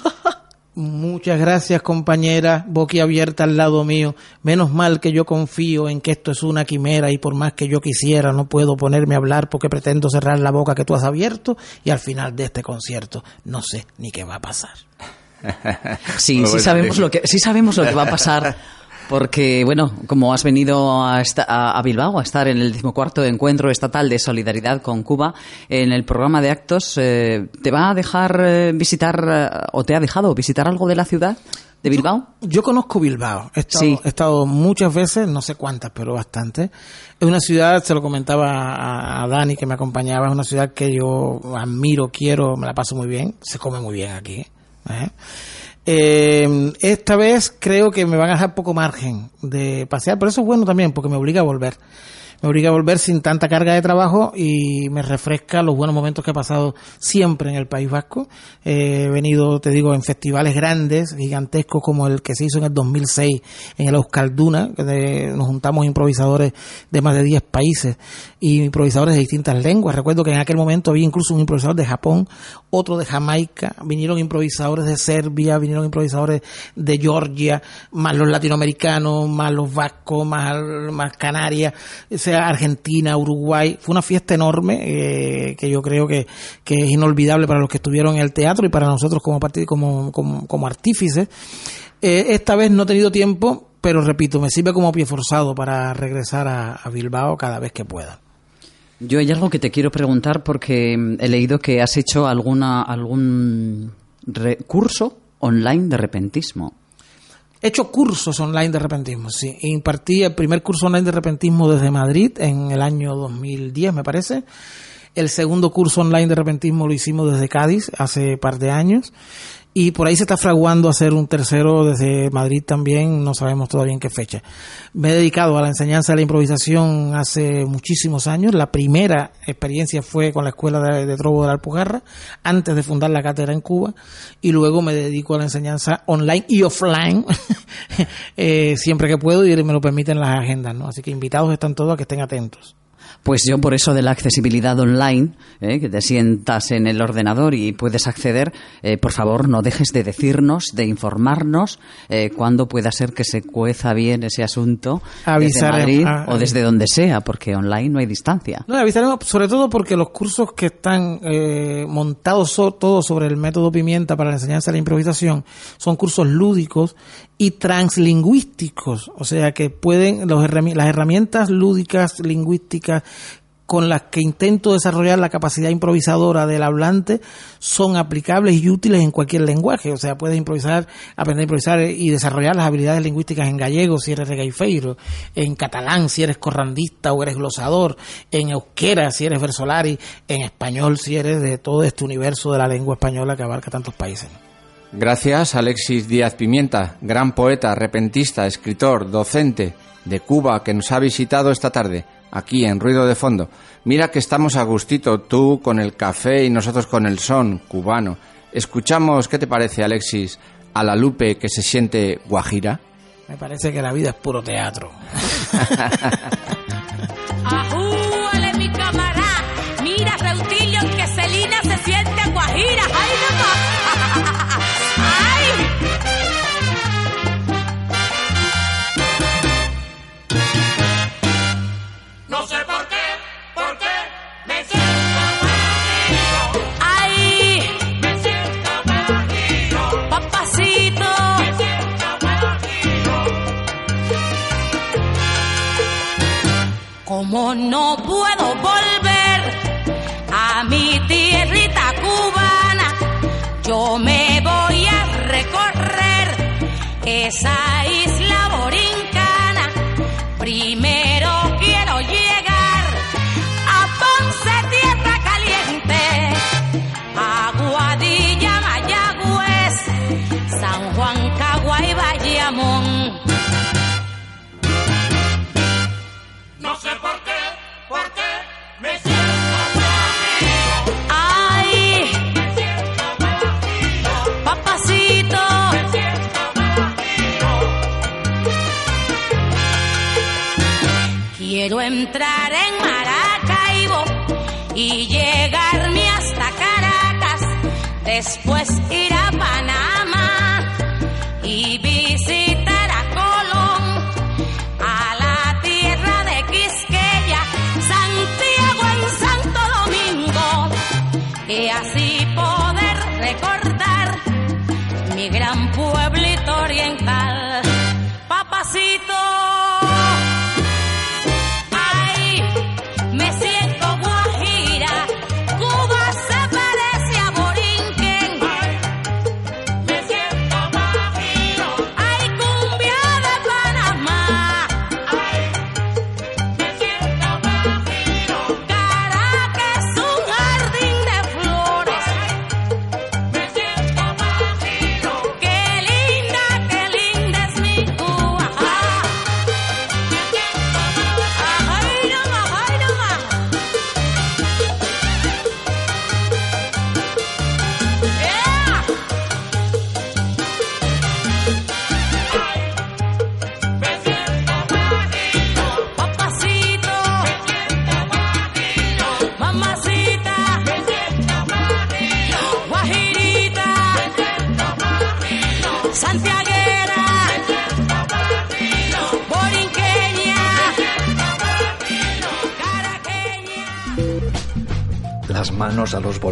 Muchas gracias, compañera, boca abierta al lado mío. Menos mal que yo confío en que esto es una quimera y por más que yo quisiera no puedo ponerme a hablar porque pretendo cerrar la boca que tú has abierto y al final de este concierto no sé ni qué va a pasar. Sí, sí sabemos lo que sí sabemos lo que va a pasar. Porque, bueno, como has venido a, esta- a- Bilbao a estar en el decimocuarto encuentro estatal de solidaridad con Cuba, en el programa de actos, eh, ¿te va a dejar eh, visitar eh, o te ha dejado visitar algo de la ciudad de Bilbao? Yo conozco Bilbao. He estado, Sí. he estado muchas veces, no sé cuántas, pero bastante. Es una ciudad, se lo comentaba a, a Dani que me acompañaba, es una ciudad que yo admiro, quiero, me la paso muy bien. Se come muy bien aquí. ¿eh? Eh, esta vez creo que me van a dejar poco margen de pasear, pero eso es bueno también porque me obliga a volver. Me obliga a volver sin tanta carga de trabajo y me refresca los buenos momentos que he pasado siempre en el País Vasco. Eh, he venido, te digo, en festivales grandes, gigantescos como el que se hizo en el 2006 en el Euskalduna, que nos juntamos improvisadores de más de 10 países y improvisadores de distintas lenguas. Recuerdo que en aquel momento había incluso un improvisador de Japón, otro de Jamaica, vinieron improvisadores de Serbia, vinieron improvisadores de Georgia, más los latinoamericanos, más los vascos, más, más Canarias, Argentina, Uruguay. Fue una fiesta enorme eh, que yo creo que, es inolvidable para los que estuvieron en el teatro y para nosotros como, como, artífices. Eh, esta vez no he tenido tiempo, pero repito, me sirve como pie forzado para regresar a, a Bilbao cada vez que pueda. Yo hay algo que te quiero preguntar porque mm, he leído que has hecho alguna algún re- curso online de repentismo. He hecho cursos online de repentismo, sí. Impartí el primer curso online de repentismo desde Madrid en el año 2010, me parece. El segundo curso online de repentismo lo hicimos desde Cádiz hace par de años. Y por ahí se está fraguando hacer un tercero desde Madrid también, no sabemos todavía en qué fecha. Me he dedicado a la enseñanza de la improvisación hace muchísimos años. La primera experiencia fue con la Escuela de, de Trobo de la Alpujarra, antes de fundar la cátedra en Cuba. Y luego me dedico a la enseñanza online y offline, eh, siempre que puedo y me lo permiten las agendas. ¿no? Así que invitados están todos a que estén atentos. Pues yo por eso de la accesibilidad online, ¿eh? que te sientas en el ordenador y puedes acceder, eh, por favor no dejes de decirnos, de informarnos eh, cuándo pueda ser que se cueza bien ese asunto desde Madrid ah, o desde donde sea, porque online no hay distancia. No, avisaremos sobre todo porque los cursos que están montados so- todos sobre el método pimienta para la enseñanza de la improvisación son cursos lúdicos y translingüísticos, o sea que pueden los las herramientas lúdicas lingüísticas con las que intento desarrollar la capacidad improvisadora del hablante son aplicables y útiles en cualquier lenguaje. O sea, puedes improvisar, aprender a improvisar y desarrollar las habilidades lingüísticas en gallego si eres regaifeiro, en catalán si eres corrandista o eres glosador, en euskera si eres versolari, en español si eres de todo este universo de la lengua española que abarca tantos países. Gracias Alexis Díaz Pimienta, gran poeta, repentista, escritor, docente de Cuba que nos ha visitado esta tarde aquí en Ruido de Fondo. Mira que estamos a gustito, tú con el café y nosotros con el son cubano. Escuchamos, ¿qué te parece Alexis? A la Lupe que se siente guajira. Me parece que la vida es puro teatro.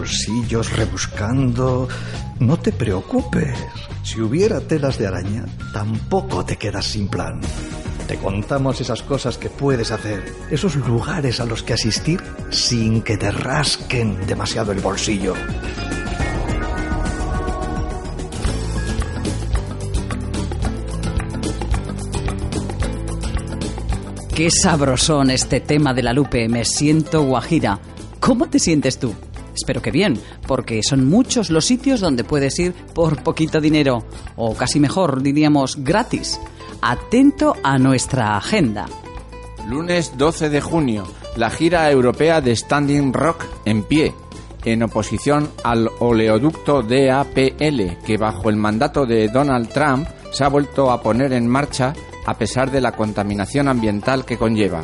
bolsillos rebuscando. No te preocupes. Si hubiera telas de araña, tampoco te quedas sin plan. Te contamos esas cosas que puedes hacer, esos lugares a los que asistir sin que te rasquen demasiado el bolsillo. Qué sabrosón este tema de la Lupe. Me siento guajira. ¿Cómo te sientes tú? Espero que bien, porque son muchos los sitios donde puedes ir por poquito dinero, o casi mejor, diríamos gratis. Atento a nuestra agenda. Lunes 12 de junio, la gira europea de Standing Rock en pie, en oposición al oleoducto DAPL, que bajo el mandato de Donald Trump se ha vuelto a poner en marcha a pesar de la contaminación ambiental que conlleva.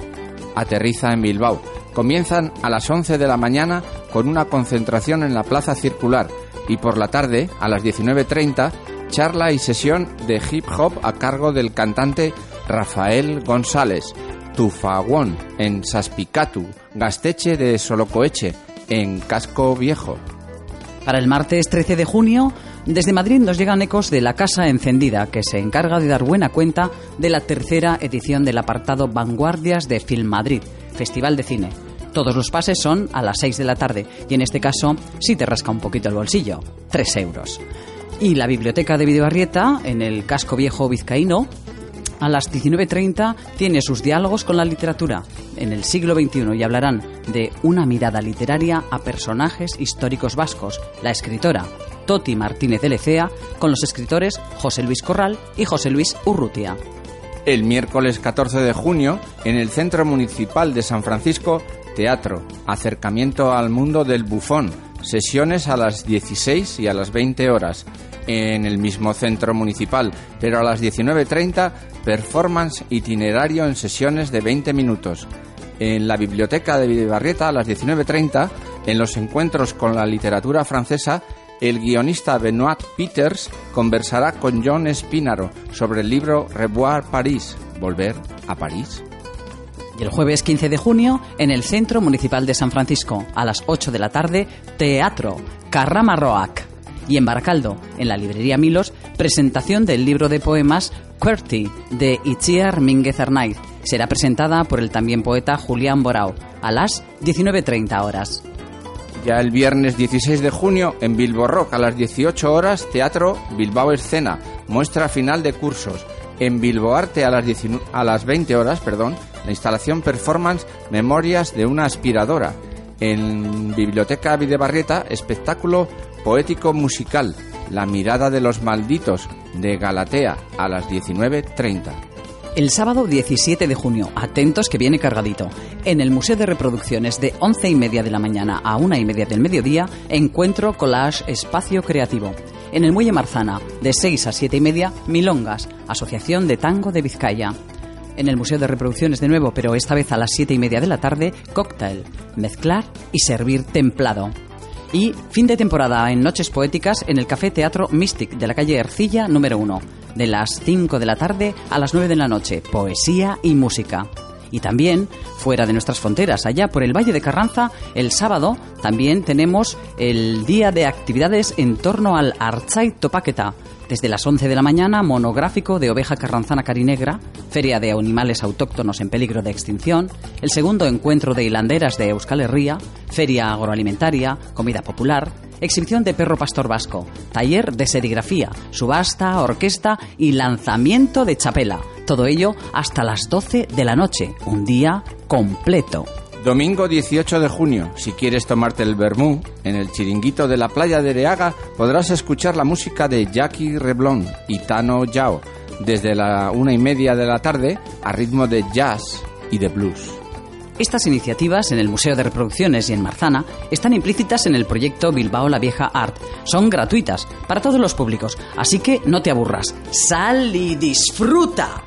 Aterriza en Bilbao. Comienzan a las 11 de la mañana con una concentración en la Plaza Circular y por la tarde, a las 19.30, charla y sesión de hip hop a cargo del cantante Rafael González, Tufagón, en Saspicatu, Gasteche de Solocoeche, en Casco Viejo. Para el martes 13 de junio, desde Madrid nos llegan ecos de La Casa Encendida, que se encarga de dar buena cuenta de la tercera edición del apartado Vanguardias de Film Madrid, Festival de Cine. Todos los pases son a las 6 de la tarde y en este caso sí te rasca un poquito el bolsillo, 3 euros. Y la Biblioteca de Videobarrieta, en el casco viejo vizcaíno, a las 19.30 tiene sus diálogos con la literatura en el siglo XXI y hablarán de una mirada literaria a personajes históricos vascos, la escritora Toti Martínez de Lecea, con los escritores José Luis Corral y José Luis Urrutia. El miércoles 14 de junio, en el Centro Municipal de San Francisco, teatro, acercamiento al mundo del bufón, sesiones a las 16 y a las 20 horas en el mismo centro municipal, pero a las 19.30 performance itinerario en sesiones de 20 minutos. En la biblioteca de Videbarrieta a las 19.30, en los encuentros con la literatura francesa, el guionista Benoit Peters conversará con John Espínaro sobre el libro Revoir Paris, Volver a París. Y el jueves 15 de junio, en el Centro Municipal de San Francisco, a las 8 de la tarde, Teatro, Carrama Roac. Y en Baracaldo, en la librería Milos, presentación del libro de poemas QWERTY de Itziar Mínguez Arnaiz. Será presentada por el también poeta Julián Borao, a las 19.30 horas. Ya el viernes 16 de junio, en Bilbo Rock, a las 18 horas, Teatro Bilbao Escena, muestra final de cursos. En Bilbo Arte, a las, 19 a las 20 horas, perdón, la instalación performance Memorias de una aspiradora. En Biblioteca Videbarrieta, espectáculo poético musical, La mirada de los malditos, de Galatea, a las 19.30. El sábado 17 de junio, atentos que viene cargadito. En el Museo de Reproducciones de 11 y media de la mañana a una y media del mediodía, encuentro Collage Espacio Creativo. En el Muelle Marzana, de 6 a 7 y media, Milongas, Asociación de Tango de Vizcaya. En el Museo de Reproducciones de nuevo, pero esta vez a las 7 y media de la tarde, cóctel, mezclar y servir templado. Y fin de temporada en Noches Poéticas en el Café Teatro Mystic de la calle Ercilla número 1, de las 5 de la tarde a las 9 de la noche, poesía y música. Y también fuera de nuestras fronteras, allá por el Valle de Carranza, el sábado también tenemos el día de actividades en torno al Archai Topaqueta. Desde las 11 de la mañana, monográfico de oveja carranzana carinegra, feria de animales autóctonos en peligro de extinción, el segundo encuentro de hilanderas de Euskal Herria, feria agroalimentaria, comida popular, exhibición de perro pastor vasco, taller de serigrafía, subasta, orquesta y lanzamiento de chapela. Todo ello hasta las 12 de la noche, un día completo. Domingo 18 de junio, si quieres tomarte el vermú, en el chiringuito de la playa de Ereaga podrás escuchar la música de Jackie Reblon y Tano Yao desde la una y media de la tarde a ritmo de jazz y de blues. Estas iniciativas en el Museo de Reproducciones y en Marzana están implícitas en el proyecto Bilbao la Vieja Art. Son gratuitas para todos los públicos, así que no te aburras. Sal y disfruta.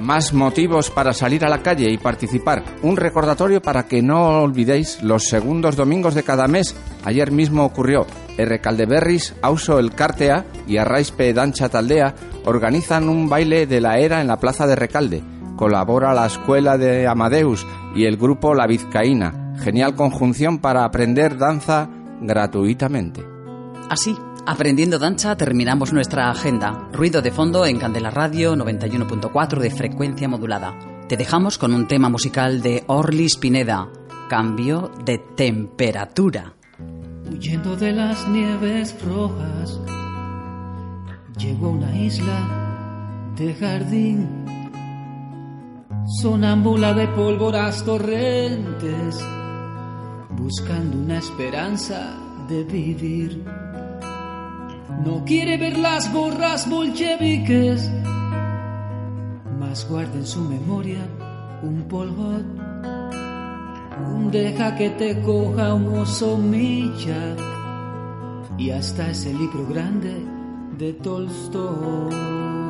Más motivos para salir a la calle y participar. Un recordatorio para que no olvidéis los segundos domingos de cada mes. Ayer mismo ocurrió. R. Caldeberris, Auso El Cartea y Arraispe Dancha Taldea organizan un baile de la era en la plaza de Recalde. Colabora la Escuela de Amadeus y el grupo La Vizcaína. Genial conjunción para aprender danza gratuitamente. Así, aprendiendo danza, terminamos nuestra agenda. Ruido de fondo en Candela Radio 91.4 de frecuencia modulada. Te dejamos con un tema musical de Orlis Pineda. Cambio de temperatura. Huyendo de las nieves rojas, llego a una isla de jardín, sonámbula de pólvoras torrentes, buscando una esperanza de vivir. No quiere ver las gorras bolcheviques, mas guarda en su memoria un polvot un deja que te coja un oso milla y hasta ese libro grande de Tolstoy.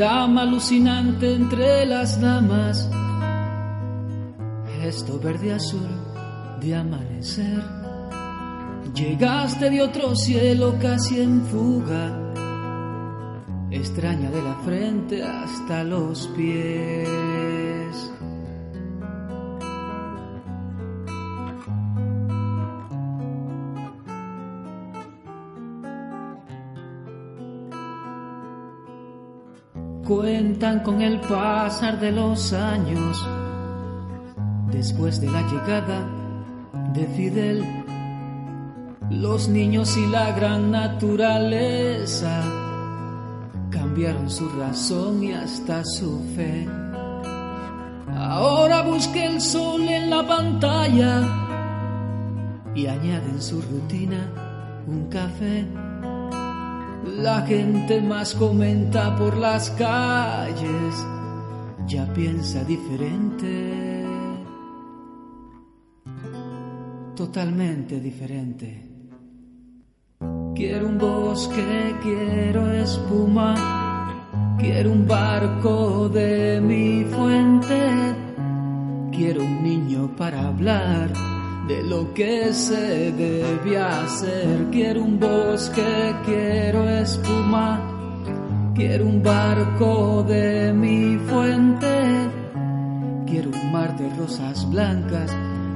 Dama alucinante entre las damas, gesto verde azul de amanecer. Llegaste de otro cielo casi en fuga, extraña de la frente hasta los pies. Cuentan con el pasar de los años, después de la llegada de Fidel los niños y la gran naturaleza cambiaron su razón y hasta su fe. Ahora busque el sol en la pantalla y añade en su rutina un café. La gente más comenta por las calles, ya piensa diferente, totalmente diferente. Quiero un bosque, quiero espuma, quiero un barco de mi fuente, quiero un niño para hablar de lo que se debe hacer. Quiero un bosque, quiero espuma, quiero un barco de mi fuente, quiero un mar de rosas blancas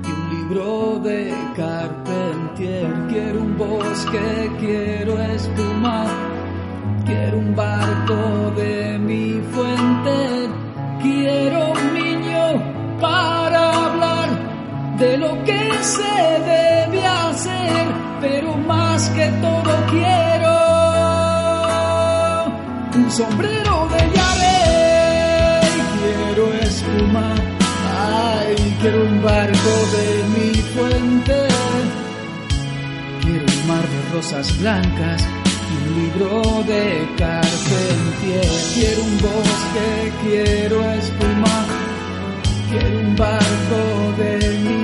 y un libro de Carpentier. Quiero un bosque, quiero espuma, quiero un barco de mi fuente, quiero un niño para hablar de lo que se debe hacer, pero más que todo quiero un sombrero de llave, quiero espuma. Ay, quiero un barco de mi fuente. Quiero un mar de rosas blancas y un libro de Carpentier. Quiero un bosque, quiero espuma. Quiero un barco de mi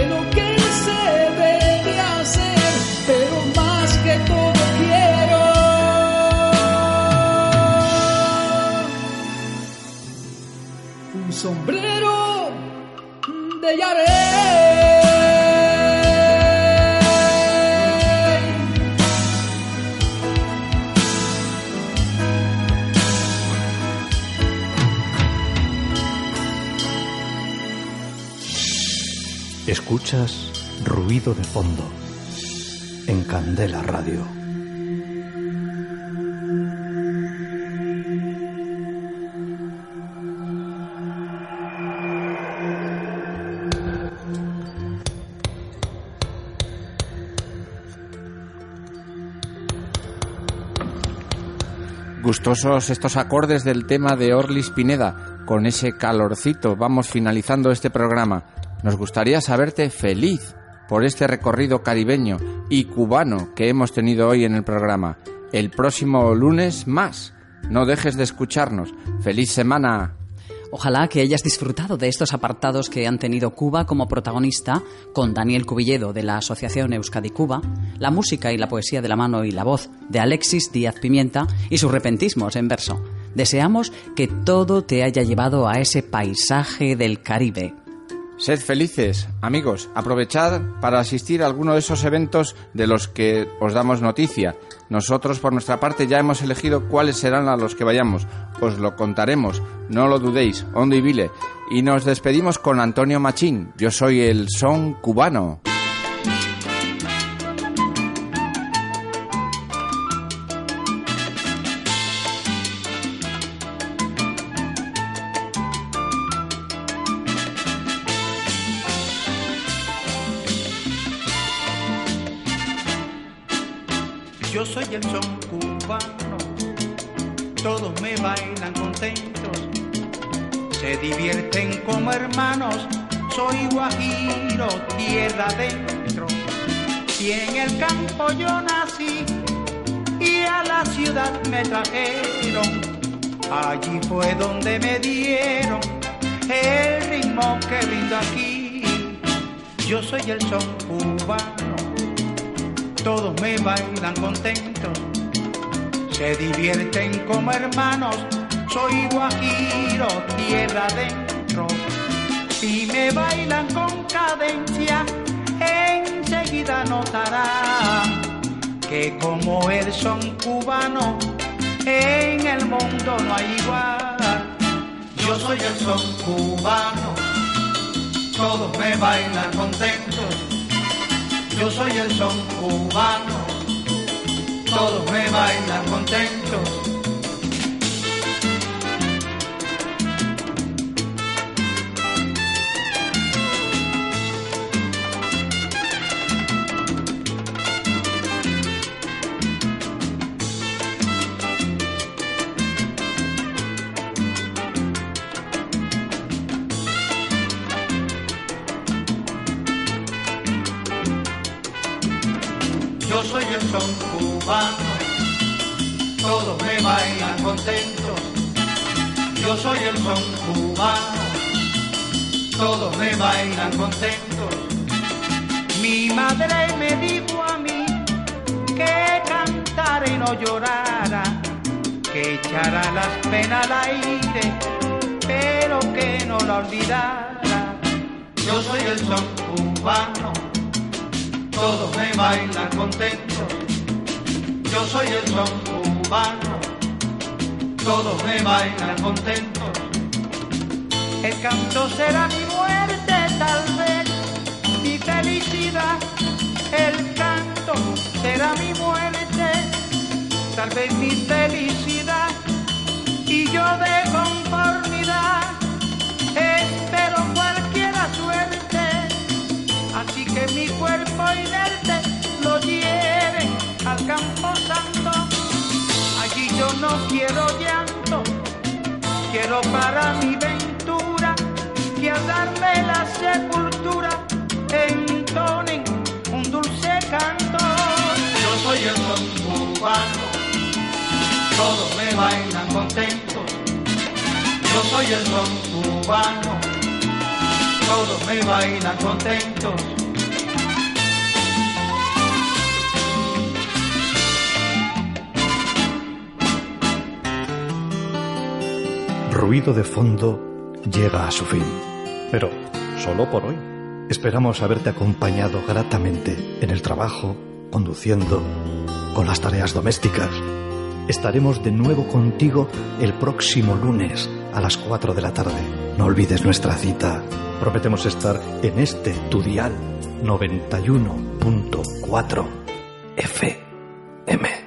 lo Escuchas ruido de fondo en Candela Radio. Gustosos estos acordes del tema de Orlis Pineda. Con ese calorcito vamos finalizando este programa. Nos gustaría saberte feliz por este recorrido caribeño y cubano que hemos tenido hoy en el programa. El próximo lunes más. No dejes de escucharnos. Feliz semana. Ojalá que hayas disfrutado de estos apartados que han tenido Cuba como protagonista, con Daniel Cubilledo de la Asociación Euskadi Cuba, la música y la poesía de la mano y la voz de Alexis Díaz Pimienta y sus repentismos en verso. Deseamos que todo te haya llevado a ese paisaje del Caribe. Sed felices, amigos. Aprovechad para asistir a alguno de esos eventos de los que os damos noticia. Nosotros, por nuestra parte, ya hemos elegido cuáles serán a los que vayamos. Os lo contaremos, no lo dudéis, hondo y vile. Y nos despedimos con Antonio Machín. Yo soy el son cubano. Yo soy el son cubano, todos me bailan contentos, se divierten como hermanos, soy guajiro, tierra adentro. Y en el campo yo nací y a la ciudad me trajeron, allí fue donde me dieron el ritmo que rindo aquí. Yo soy el son cubano todos me bailan contentos, se divierten como hermanos, soy guajiro, tierra adentro, y me bailan con cadencia, enseguida notarán que como el son cubano, en el mundo no hay igual. Yo soy el son cubano, todos me bailan contentos yo soy el son cubano, todos me bailan contentos. Llorara, que echara las penas al aire, pero que no la olvidara. Yo soy el son cubano todos me bailan contentos. Yo soy el son cubano, todos me bailan contentos. El canto será mi muerte, tal vez mi felicidad. El canto será mi tal vez mi felicidad. Y yo de conformidad espero cualquiera suerte. Así que mi cuerpo inerte lo lleve al campo santo. Allí yo no quiero llanto, quiero para mi ventura que al darme la sepultura entonen un dulce canto. Yo soy el son cubano, todos me bailan contentos. Yo soy el son cubano todos me bailan contentos. Ruido de fondo llega a su fin. Pero solo por hoy. Esperamos haberte acompañado gratamente en el trabajo, conduciendo, con las tareas domésticas. Estaremos de nuevo contigo el próximo lunes a las 4 de la tarde. No olvides nuestra cita. Prometemos estar en este tu dial 91.4 FM.